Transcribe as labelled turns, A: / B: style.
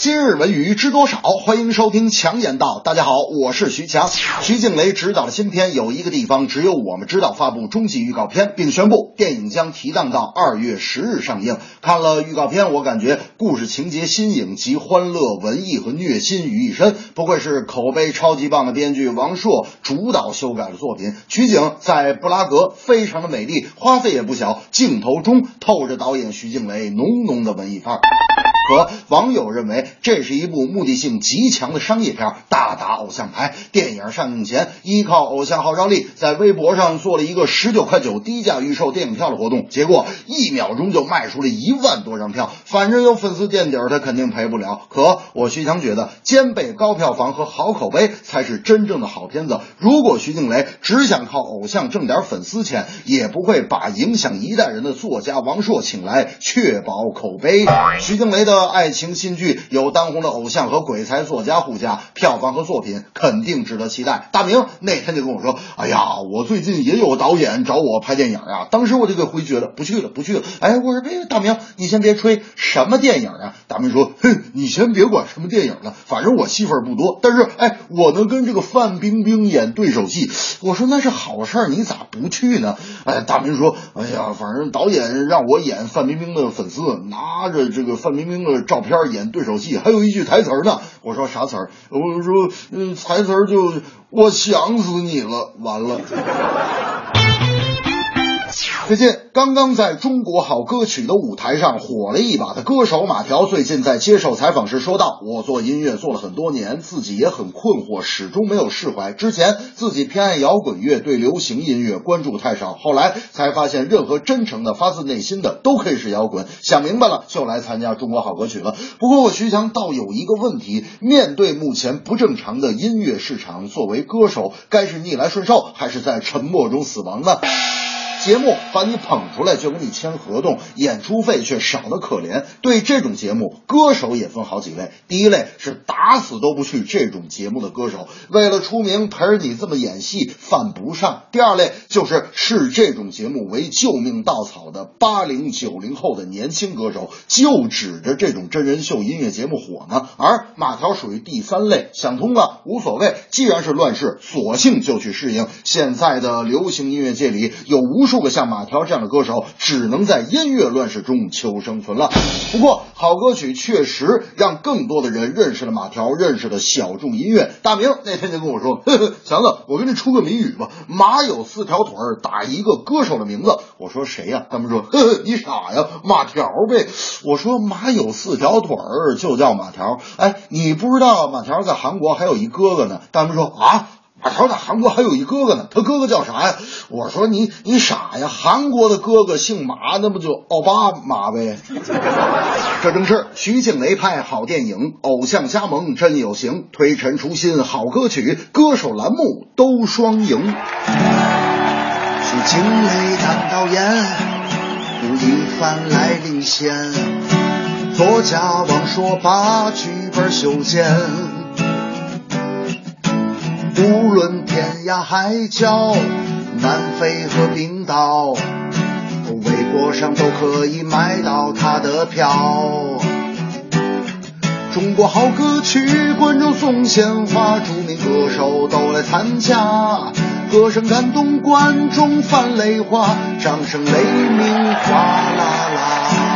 A: 今日文娱知多少？欢迎收听强言道。大家好，我是徐强。徐静蕾执导的新片《有一个地方只有我们知道》发布终极预告片，并宣布电影将提档到二月十日上映。看了预告片，我感觉故事情节新颖，集欢乐、文艺和虐心于一身。不愧是口碑超级棒的编剧王朔主导修改的作品。取景在布拉格，非常的美丽，花费也不小，镜头中透着导演徐静蕾浓浓的文艺范儿。可网友认为这是一部目的性极强的商业片，大打偶像牌。电影上映前，依靠偶像号召力，在微博上做了一个十九块九低价预售电影票的活动，结果一秒钟就卖出了一万多张票。反正有粉丝垫底儿，他肯定赔不了。可我徐强觉得，兼备高票房和好口碑才是真正的好片子。如果徐静蕾只想靠偶像挣点粉丝钱，也不会把影响一代人的作家王朔请来，确保口碑。徐静蕾的的爱情新剧有当红的偶像和鬼才作家护驾，票房和作品肯定值得期待。大明那天就跟我说：“哎呀，我最近也有导演找我拍电影啊。”当时我就给回绝了，不去了，不去了。哎，我说：“哎，大明，你先别吹，什么电影啊？”大明说：“哼，你先别管什么电影了，反正我戏份不多，但是哎，我能跟这个范冰冰演对手戏。”我说：“那是好事，你咋不去呢？”哎，大明说：“哎呀，反正导演让我演范冰冰的粉丝，拿着这个范冰冰的照片演对手戏，还有一句台词呢。”我说：“啥词儿？”我说：“嗯，台词就我想死你了。”完了。最近刚刚在中国好歌曲的舞台上火了一把的歌手马条，最近在接受采访时说道：“我做音乐做了很多年，自己也很困惑，始终没有释怀。之前自己偏爱摇滚乐，对流行音乐关注太少，后来才发现，任何真诚的、发自内心的都可以是摇滚。想明白了，就来参加中国好歌曲了。不过我徐强倒有一个问题：面对目前不正常的音乐市场，作为歌手，该是逆来顺受，还是在沉默中死亡呢？”节目把你捧出来就跟你签合同，演出费却少得可怜。对这种节目，歌手也分好几类。第一类是打死都不去这种节目的歌手，为了出名陪着你这么演戏犯不上。第二类就是视这种节目为救命稻草的八零九零后的年轻歌手，就指着这种真人秀音乐节目火呢。而马条属于第三类，想通了无所谓，既然是乱世，索性就去适应。现在的流行音乐界里有无数数个像马条这样的歌手，只能在音乐乱世中求生存了。不过，好歌曲确实让更多的人认识了马条，认识了小众音乐。大明那天就跟我说：“呵呵，强子，我给你出个谜语吧，马有四条腿儿，打一个歌手的名字。”我说：“谁呀、他们说：“呵呵，你傻呀，马条呗。”我说：“马有四条腿儿，就叫马条。”哎，你不知道马条在韩国还有一哥哥呢？他们说：“啊。”马条在韩国还有一哥哥呢，他哥哥叫啥呀？我说你你傻呀，韩国的哥哥姓马，那不就奥巴马呗？这正是徐静蕾拍好电影，偶像加盟真有型，推陈出新好歌曲，歌手栏目都双赢。
B: 徐静蕾当导演，吴亦凡来领衔，作家王朔把剧本修剪。无论天涯海角、南非和冰岛，微博上都可以买到他的票。中国好歌曲，观众送鲜花，著名歌手都来参加，歌声感动观众泛泪花，掌声雷鸣哗啦啦。